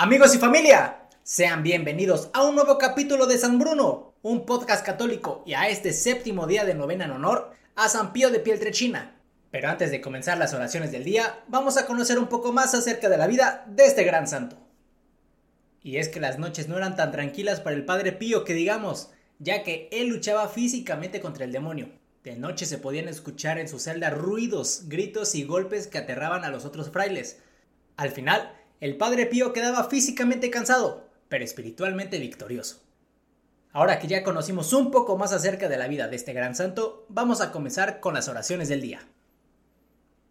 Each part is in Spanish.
Amigos y familia, sean bienvenidos a un nuevo capítulo de San Bruno, un podcast católico y a este séptimo día de novena en honor a San Pío de Pieltrechina. Pero antes de comenzar las oraciones del día, vamos a conocer un poco más acerca de la vida de este gran santo. Y es que las noches no eran tan tranquilas para el Padre Pío que digamos, ya que él luchaba físicamente contra el demonio. De noche se podían escuchar en su celda ruidos, gritos y golpes que aterraban a los otros frailes. Al final, el padre Pío quedaba físicamente cansado, pero espiritualmente victorioso. Ahora que ya conocimos un poco más acerca de la vida de este gran santo, vamos a comenzar con las oraciones del día.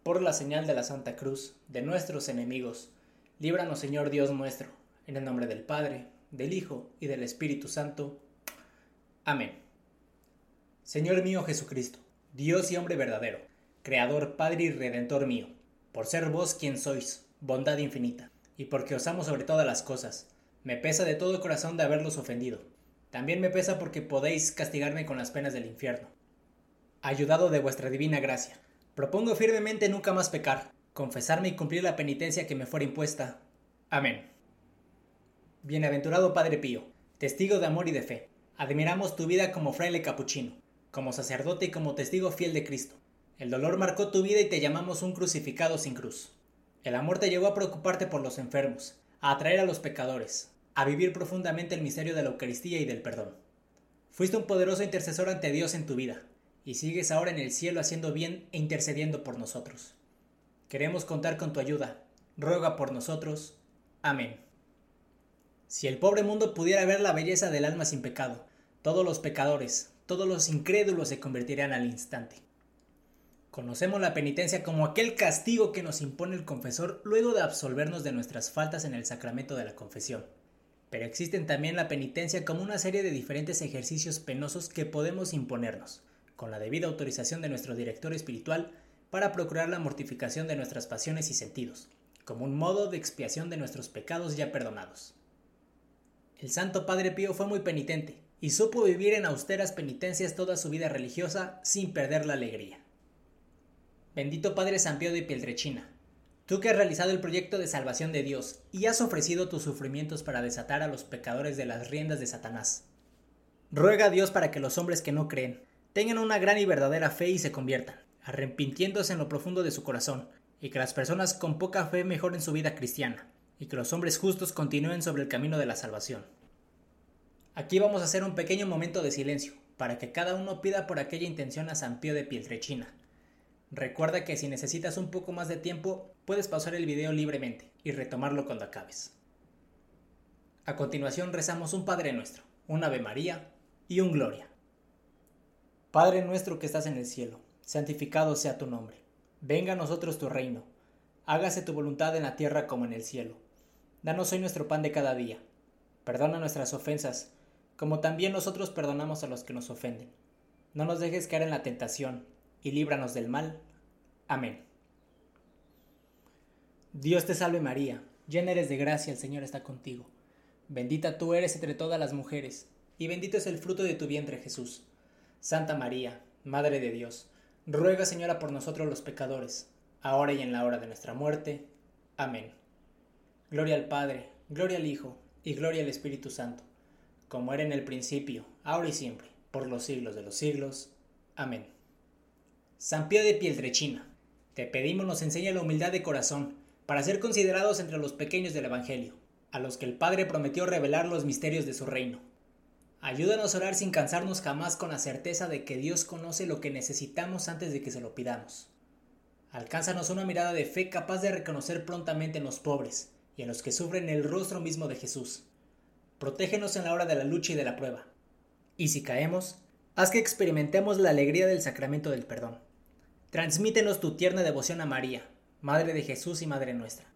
Por la señal de la Santa Cruz, de nuestros enemigos, líbranos Señor Dios nuestro, en el nombre del Padre, del Hijo y del Espíritu Santo. Amén. Señor mío Jesucristo, Dios y hombre verdadero, Creador, Padre y Redentor mío, por ser vos quien sois, bondad infinita y porque os amo sobre todas las cosas. Me pesa de todo corazón de haberlos ofendido. También me pesa porque podéis castigarme con las penas del infierno. Ayudado de vuestra divina gracia, propongo firmemente nunca más pecar, confesarme y cumplir la penitencia que me fuera impuesta. Amén. Bienaventurado Padre Pío, testigo de amor y de fe, admiramos tu vida como fraile capuchino, como sacerdote y como testigo fiel de Cristo. El dolor marcó tu vida y te llamamos un crucificado sin cruz. El amor te llevó a preocuparte por los enfermos, a atraer a los pecadores, a vivir profundamente el misterio de la Eucaristía y del perdón. Fuiste un poderoso intercesor ante Dios en tu vida, y sigues ahora en el cielo haciendo bien e intercediendo por nosotros. Queremos contar con tu ayuda. Ruega por nosotros. Amén. Si el pobre mundo pudiera ver la belleza del alma sin pecado, todos los pecadores, todos los incrédulos se convertirían al instante. Conocemos la penitencia como aquel castigo que nos impone el confesor luego de absolvernos de nuestras faltas en el sacramento de la confesión. Pero existen también la penitencia como una serie de diferentes ejercicios penosos que podemos imponernos, con la debida autorización de nuestro director espiritual, para procurar la mortificación de nuestras pasiones y sentidos, como un modo de expiación de nuestros pecados ya perdonados. El Santo Padre Pío fue muy penitente, y supo vivir en austeras penitencias toda su vida religiosa sin perder la alegría. Bendito Padre San Pío de Pieltrechina, tú que has realizado el proyecto de salvación de Dios y has ofrecido tus sufrimientos para desatar a los pecadores de las riendas de Satanás. Ruega a Dios para que los hombres que no creen tengan una gran y verdadera fe y se conviertan, arrepintiéndose en lo profundo de su corazón, y que las personas con poca fe mejoren su vida cristiana, y que los hombres justos continúen sobre el camino de la salvación. Aquí vamos a hacer un pequeño momento de silencio, para que cada uno pida por aquella intención a San Pío de Pieltrechina, Recuerda que si necesitas un poco más de tiempo, puedes pausar el video libremente y retomarlo cuando acabes. A continuación rezamos un Padre Nuestro, un Ave María y un Gloria. Padre nuestro que estás en el cielo, santificado sea tu nombre. Venga a nosotros tu reino. Hágase tu voluntad en la tierra como en el cielo. Danos hoy nuestro pan de cada día. Perdona nuestras ofensas, como también nosotros perdonamos a los que nos ofenden. No nos dejes caer en la tentación y líbranos del mal. Amén. Dios te salve María, llena eres de gracia, el Señor está contigo. Bendita tú eres entre todas las mujeres, y bendito es el fruto de tu vientre Jesús. Santa María, Madre de Dios, ruega Señora por nosotros los pecadores, ahora y en la hora de nuestra muerte. Amén. Gloria al Padre, gloria al Hijo, y gloria al Espíritu Santo, como era en el principio, ahora y siempre, por los siglos de los siglos. Amén. San Pío de Pieltrechina, te pedimos nos enseñe la humildad de corazón para ser considerados entre los pequeños del Evangelio, a los que el Padre prometió revelar los misterios de su reino. Ayúdanos a orar sin cansarnos jamás con la certeza de que Dios conoce lo que necesitamos antes de que se lo pidamos. Alcánzanos una mirada de fe capaz de reconocer prontamente en los pobres y en los que sufren el rostro mismo de Jesús. Protégenos en la hora de la lucha y de la prueba. Y si caemos, haz que experimentemos la alegría del sacramento del perdón. Transmítenos tu tierna devoción a María, Madre de Jesús y Madre nuestra.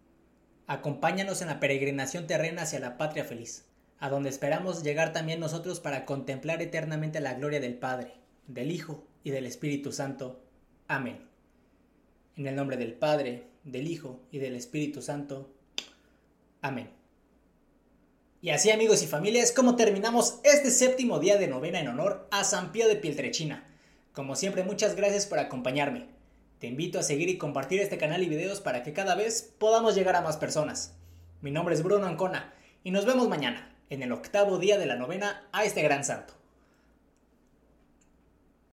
Acompáñanos en la peregrinación terrena hacia la patria feliz, a donde esperamos llegar también nosotros para contemplar eternamente la gloria del Padre, del Hijo y del Espíritu Santo. Amén. En el nombre del Padre, del Hijo y del Espíritu Santo. Amén. Y así amigos y familias, como terminamos este séptimo día de novena en honor a San Pío de Pieltrechina. Como siempre, muchas gracias por acompañarme. Te invito a seguir y compartir este canal y videos para que cada vez podamos llegar a más personas. Mi nombre es Bruno Ancona y nos vemos mañana, en el octavo día de la novena a este gran santo.